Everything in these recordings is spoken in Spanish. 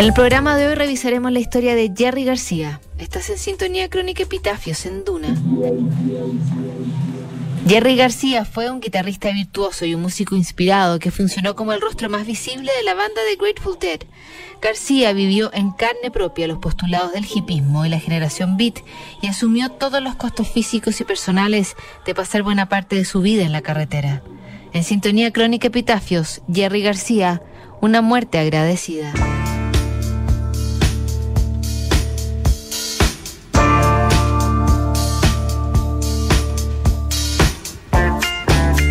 En el programa de hoy revisaremos la historia de Jerry García. Estás en sintonía crónica Epitafios en Duna. Jerry García fue un guitarrista virtuoso y un músico inspirado que funcionó como el rostro más visible de la banda de Grateful Dead. García vivió en carne propia los postulados del hipismo y la generación beat y asumió todos los costos físicos y personales de pasar buena parte de su vida en la carretera. En sintonía crónica Epitafios, Jerry García, una muerte agradecida.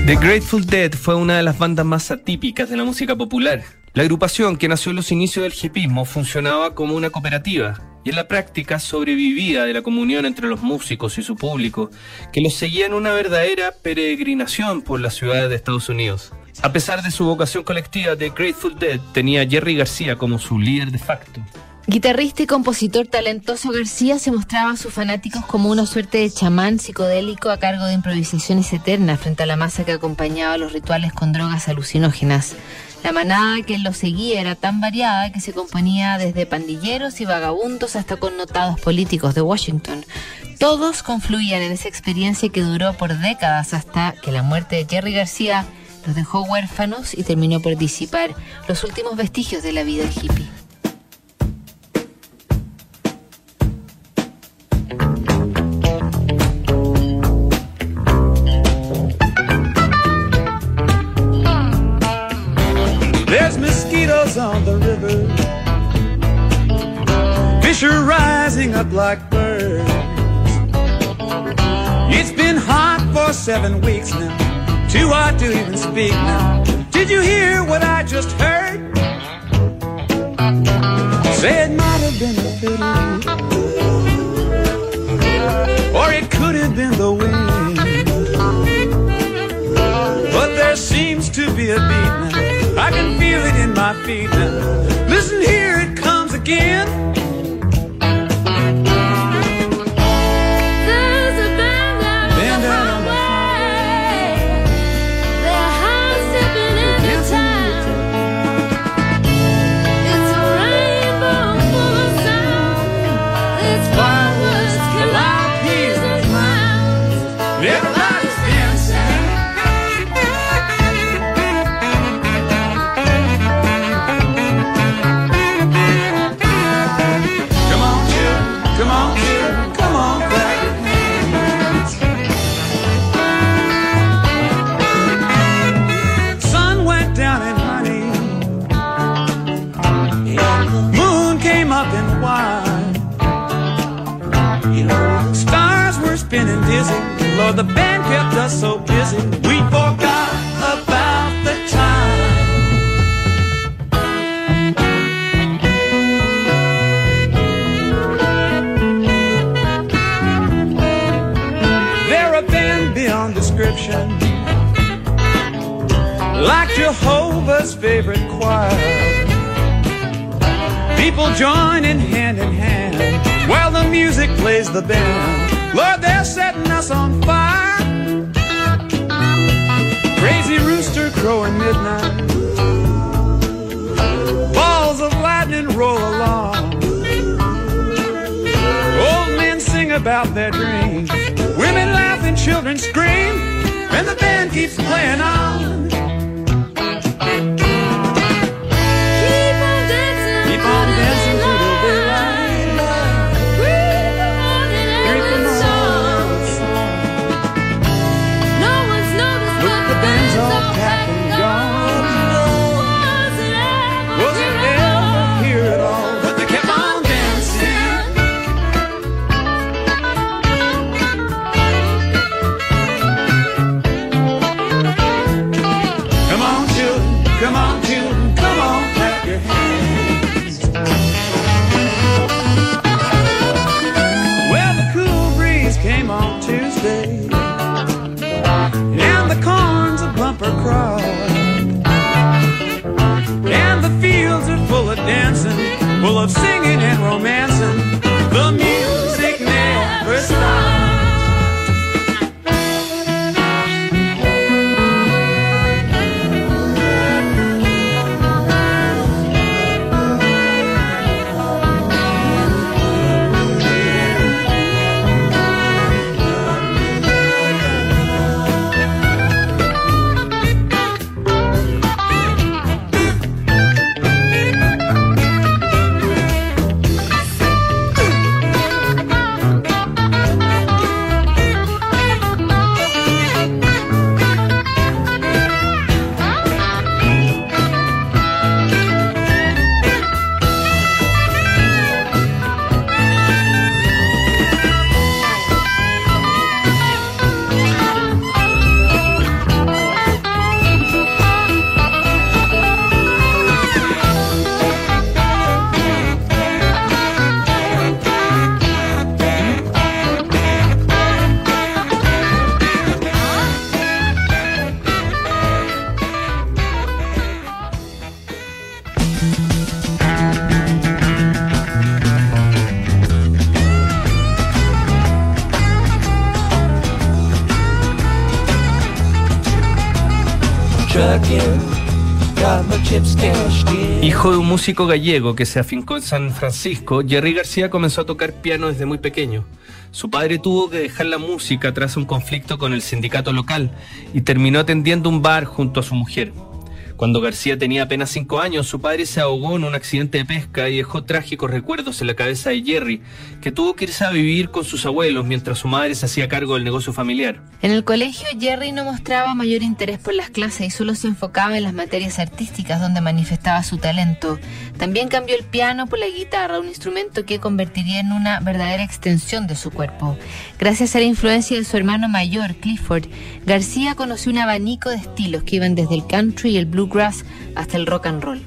The Grateful Dead fue una de las bandas más atípicas de la música popular. La agrupación, que nació en los inicios del hipismo, funcionaba como una cooperativa y en la práctica sobrevivía de la comunión entre los músicos y su público, que los seguía en una verdadera peregrinación por las ciudades de Estados Unidos. A pesar de su vocación colectiva, The Grateful Dead tenía a Jerry García como su líder de facto. Guitarrista y compositor talentoso García se mostraba a sus fanáticos como una suerte de chamán psicodélico a cargo de improvisaciones eternas frente a la masa que acompañaba los rituales con drogas alucinógenas. La manada que lo seguía era tan variada que se componía desde pandilleros y vagabundos hasta connotados políticos de Washington. Todos confluían en esa experiencia que duró por décadas hasta que la muerte de Jerry García los dejó huérfanos y terminó por disipar los últimos vestigios de la vida hippie. Rising like birds. It's been hot for seven weeks now. Too hot to even speak now. Did you hear what I just heard? Say it might have been a fiddle. Or it could have been the wind. But there seems to be a beat now. I can feel it in my feet now. Listen here, it comes again. Description, like Jehovah's favorite choir. People joining hand in hand while the music plays the band. Lord, they're setting us on fire. Crazy rooster crowing midnight. Balls of lightning roll along. Old men sing about their dreams. Women laugh and children scream. And the band keeps playing on. Hijo de un músico gallego que se afincó en San Francisco, Jerry García comenzó a tocar piano desde muy pequeño. Su padre tuvo que dejar la música tras un conflicto con el sindicato local y terminó atendiendo un bar junto a su mujer. Cuando García tenía apenas cinco años, su padre se ahogó en un accidente de pesca y dejó trágicos recuerdos en la cabeza de Jerry, que tuvo que irse a vivir con sus abuelos mientras su madre se hacía cargo del negocio familiar. En el colegio, Jerry no mostraba mayor interés por las clases y solo se enfocaba en las materias artísticas donde manifestaba su talento. También cambió el piano por la guitarra, un instrumento que convertiría en una verdadera extensión de su cuerpo. Gracias a la influencia de su hermano mayor, Clifford, García conoció un abanico de estilos que iban desde el country y el blues bluegrass hasta el rock and roll.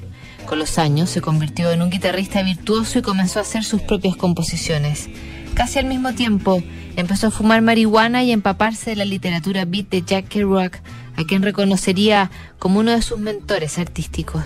Con los años se convirtió en un guitarrista virtuoso y comenzó a hacer sus propias composiciones. Casi al mismo tiempo, empezó a fumar marihuana y empaparse de la literatura beat de Jack Kerouac, a quien reconocería como uno de sus mentores artísticos.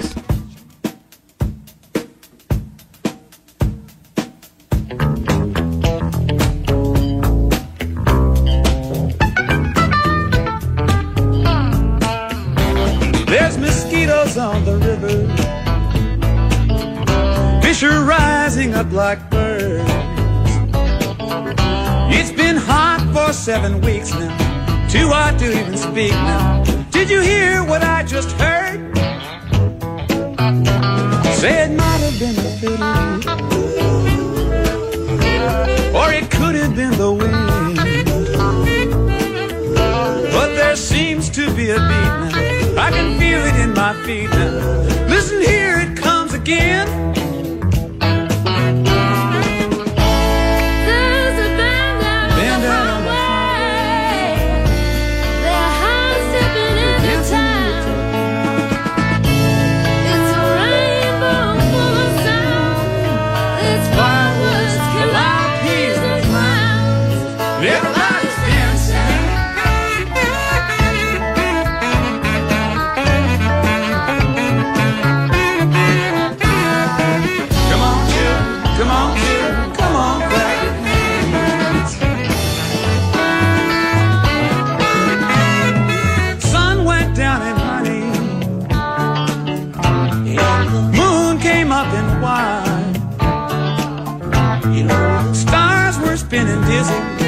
Up like birds. It's been hot for seven weeks now. Too hot to even speak now. Did you hear what I just heard? Say it might have been the fiddle. Or it could have been the wind. But there seems to be a beat now. I can feel it in my feet now. Listen here, it comes again.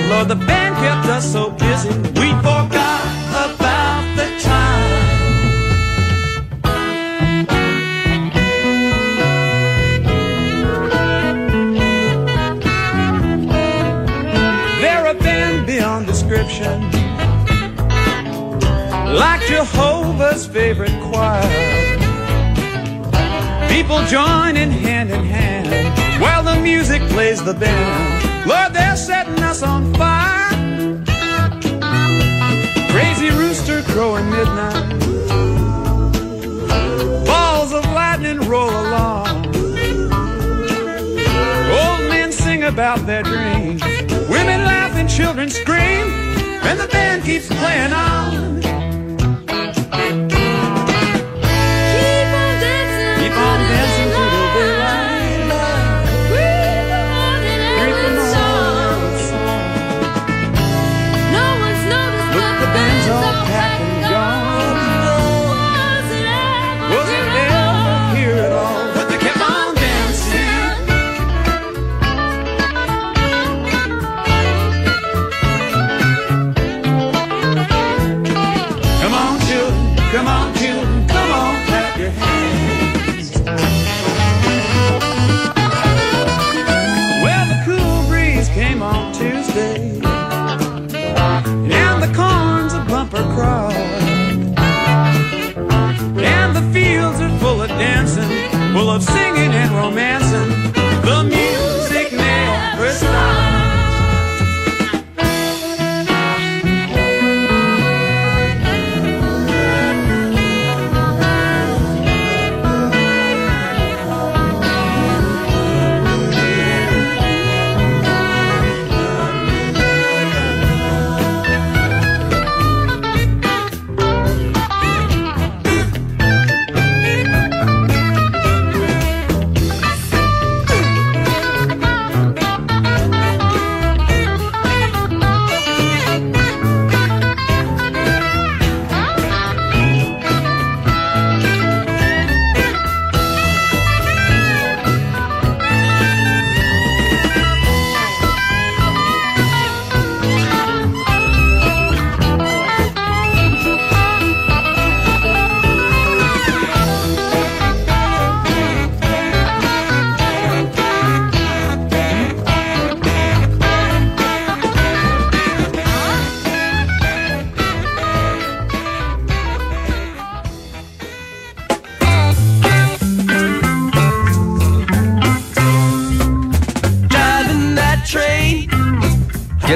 Lord, the band kept us so busy. We forgot about the time. They're a band beyond description. Like Jehovah's favorite choir. People joining hand in hand while the music plays the band. Lord, they're setting us on fire. Crazy rooster crowing midnight. Balls of lightning roll along. Old men sing about their dreams. Women laugh and children scream. And the band keeps playing on.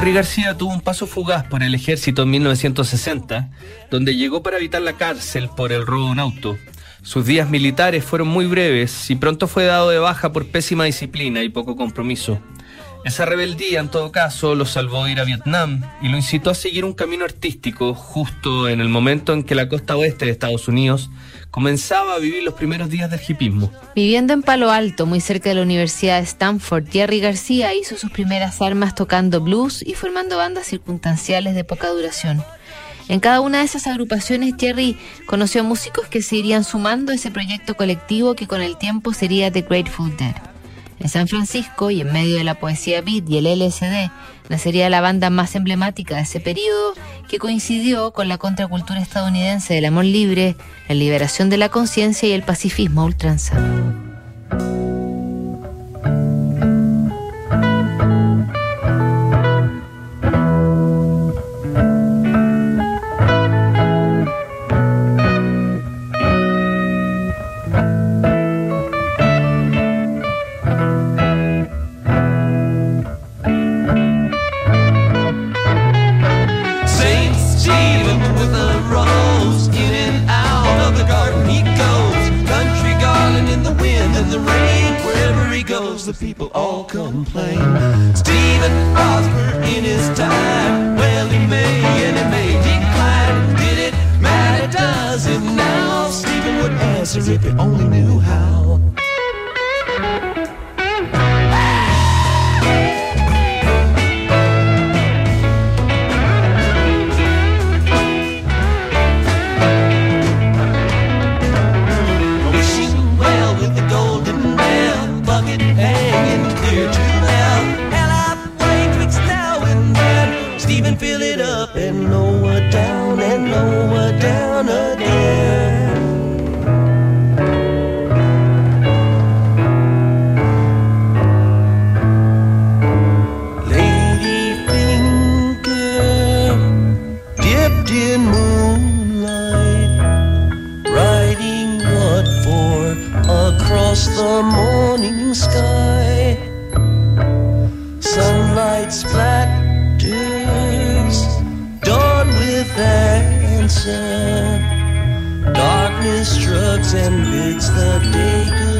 Jerry García tuvo un paso fugaz por el ejército en 1960, donde llegó para evitar la cárcel por el robo de un auto. Sus días militares fueron muy breves y pronto fue dado de baja por pésima disciplina y poco compromiso. Esa rebeldía, en todo caso, lo salvó de ir a Vietnam y lo incitó a seguir un camino artístico justo en el momento en que la costa oeste de Estados Unidos comenzaba a vivir los primeros días del hipismo. Viviendo en Palo Alto, muy cerca de la Universidad de Stanford, Jerry García hizo sus primeras armas tocando blues y formando bandas circunstanciales de poca duración. En cada una de esas agrupaciones, Jerry conoció músicos que se irían sumando a ese proyecto colectivo que con el tiempo sería The Grateful Dead. En San Francisco y en medio de la poesía beat y el LSD, nacería la banda más emblemática de ese periodo que coincidió con la contracultura estadounidense del amor libre, la liberación de la conciencia y el pacifismo ultranza. Darkness shrugs and bids the day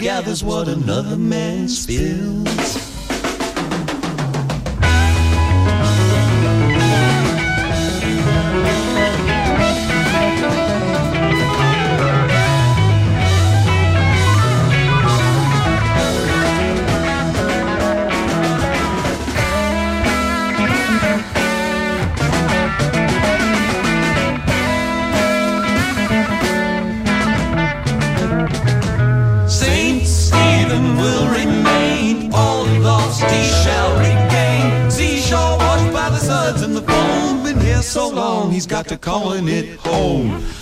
gathers what another man spills. Calling it home.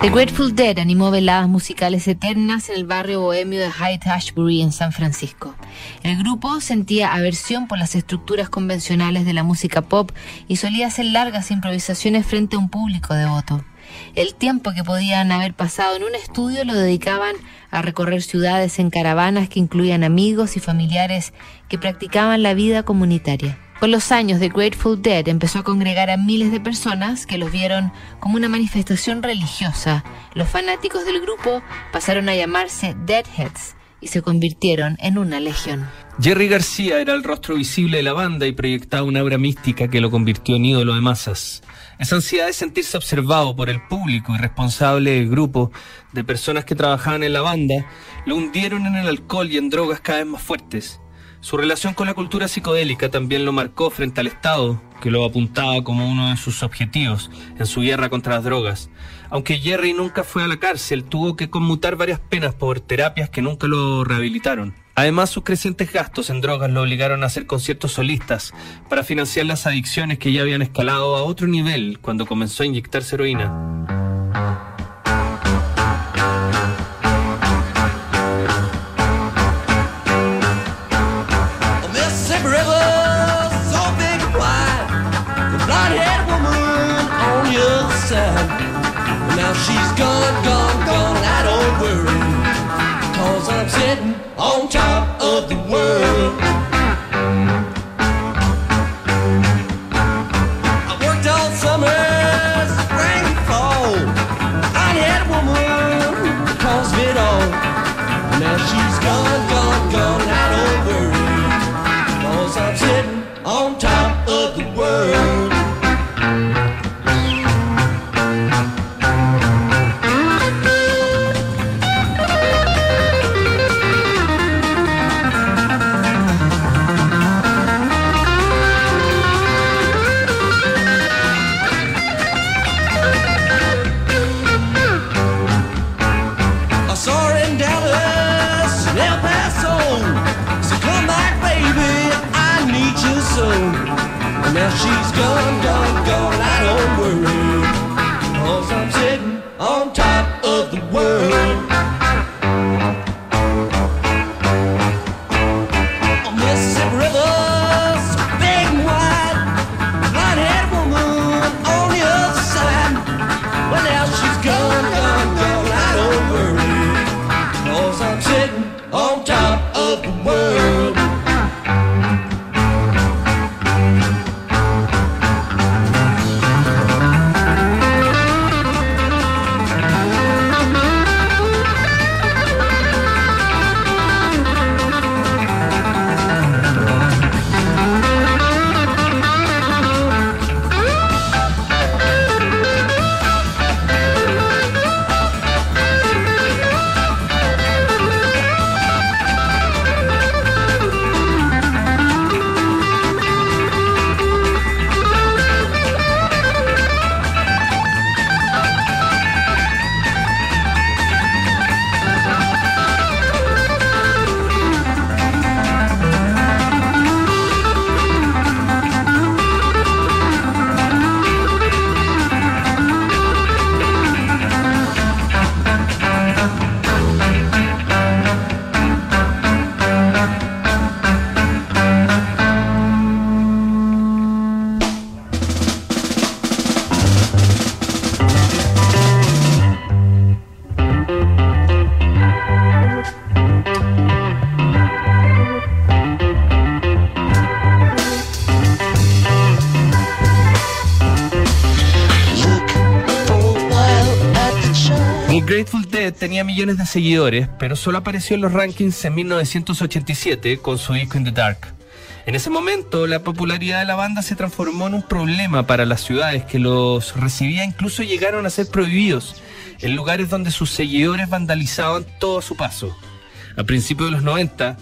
The Grateful Dead animó veladas musicales eternas en el barrio bohemio de Hyde Ashbury en San Francisco. El grupo sentía aversión por las estructuras convencionales de la música pop y solía hacer largas improvisaciones frente a un público devoto. El tiempo que podían haber pasado en un estudio lo dedicaban a recorrer ciudades en caravanas que incluían amigos y familiares que practicaban la vida comunitaria. Con los años, The Grateful Dead empezó a congregar a miles de personas que los vieron como una manifestación religiosa. Los fanáticos del grupo pasaron a llamarse Deadheads y se convirtieron en una legión. Jerry García era el rostro visible de la banda y proyectaba una aura mística que lo convirtió en ídolo de masas. Esa ansiedad de sentirse observado por el público y responsable del grupo de personas que trabajaban en la banda lo hundieron en el alcohol y en drogas cada vez más fuertes. Su relación con la cultura psicodélica también lo marcó frente al Estado, que lo apuntaba como uno de sus objetivos en su guerra contra las drogas. Aunque Jerry nunca fue a la cárcel, tuvo que conmutar varias penas por terapias que nunca lo rehabilitaron. Además, sus crecientes gastos en drogas lo obligaron a hacer conciertos solistas para financiar las adicciones que ya habían escalado a otro nivel cuando comenzó a inyectarse heroína. On top of the world. Tenía millones de seguidores, pero solo apareció en los rankings en 1987 con su disco In the Dark. En ese momento, la popularidad de la banda se transformó en un problema para las ciudades que los recibía, incluso llegaron a ser prohibidos en lugares donde sus seguidores vandalizaban todo su paso. A principios de los 90,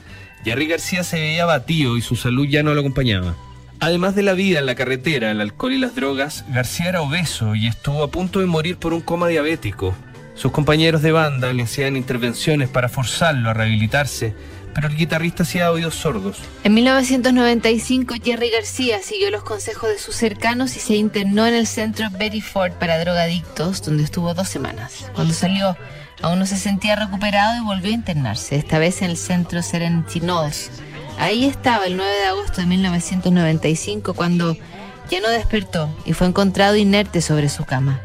Jerry García se veía abatido y su salud ya no lo acompañaba. Además de la vida en la carretera, el alcohol y las drogas, García era obeso y estuvo a punto de morir por un coma diabético. Sus compañeros de banda le hacían intervenciones para forzarlo a rehabilitarse, pero el guitarrista hacía oídos sordos. En 1995, Jerry García siguió los consejos de sus cercanos y se internó en el centro Betty Ford para drogadictos, donde estuvo dos semanas. Cuando salió, aún no se sentía recuperado y volvió a internarse, esta vez en el centro Serenity. Ahí estaba el 9 de agosto de 1995 cuando ya no despertó y fue encontrado inerte sobre su cama.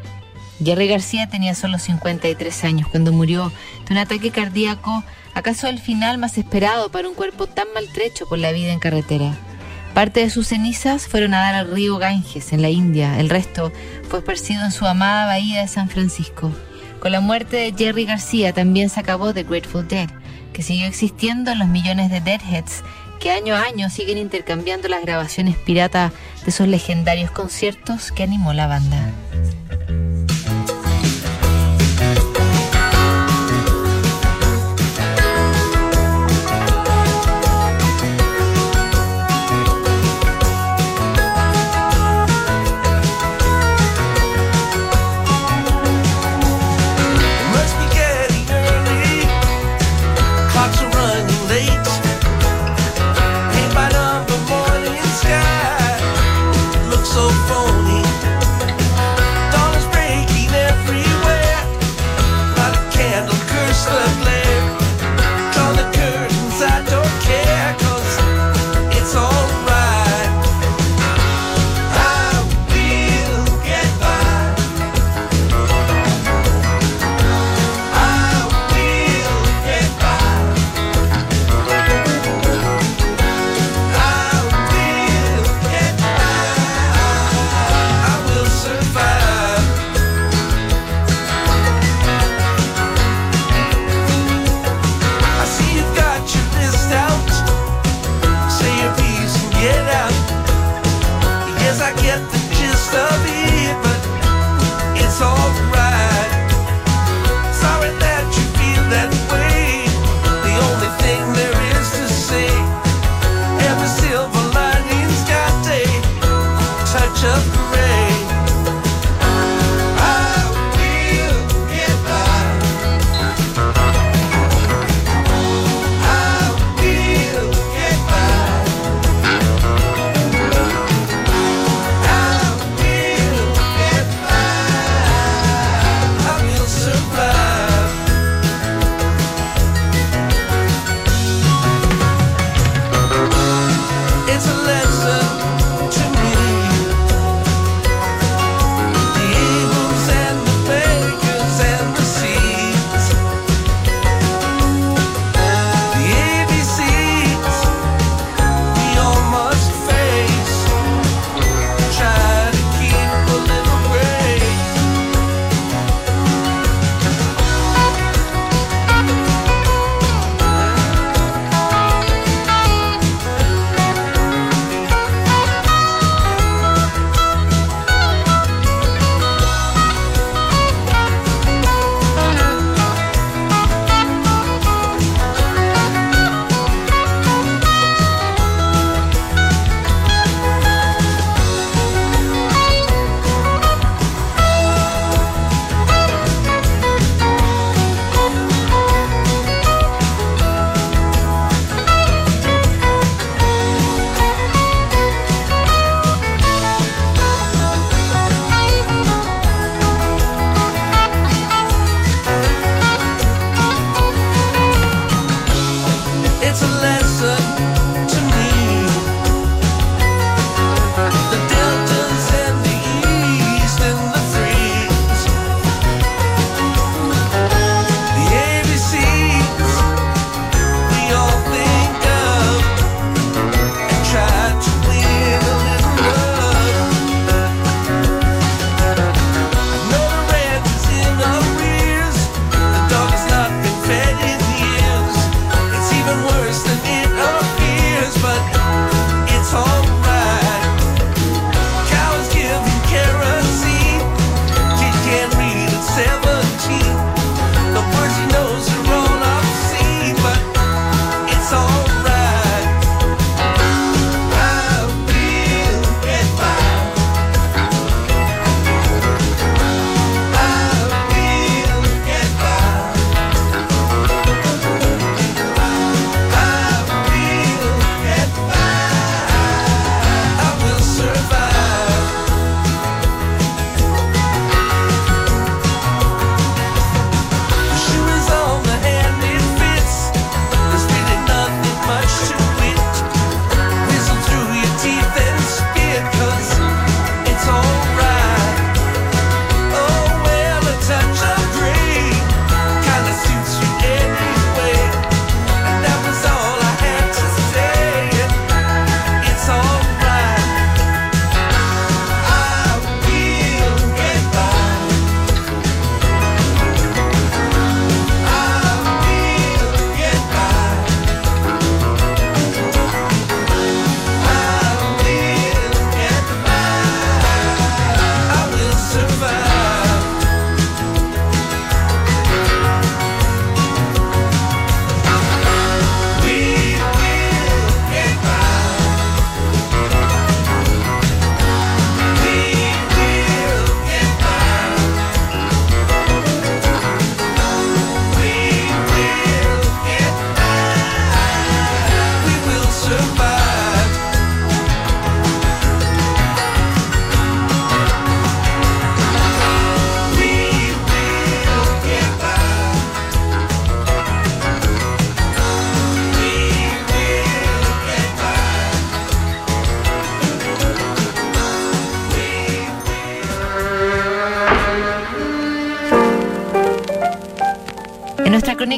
Jerry García tenía solo 53 años cuando murió de un ataque cardíaco, acaso el final más esperado para un cuerpo tan maltrecho por la vida en carretera. Parte de sus cenizas fueron a dar al río Ganges en la India, el resto fue esparcido en su amada bahía de San Francisco. Con la muerte de Jerry García también se acabó The Grateful Dead, que siguió existiendo en los millones de Deadheads que año a año siguen intercambiando las grabaciones pirata de esos legendarios conciertos que animó la banda.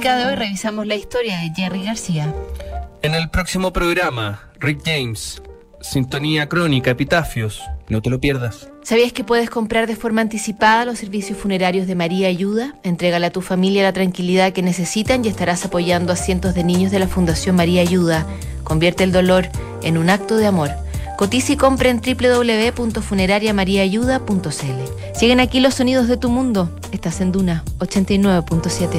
Crónica de hoy revisamos la historia de Jerry García. En el próximo programa, Rick James, Sintonía Crónica, Epitafios. No te lo pierdas. ¿Sabías que puedes comprar de forma anticipada los servicios funerarios de María Ayuda? Entrégale a tu familia la tranquilidad que necesitan y estarás apoyando a cientos de niños de la Fundación María Ayuda. Convierte el dolor en un acto de amor. Cotiza y compra en www.funerariamariaayuda.cl. Siguen aquí los sonidos de tu mundo. Estás en Duna 89.7.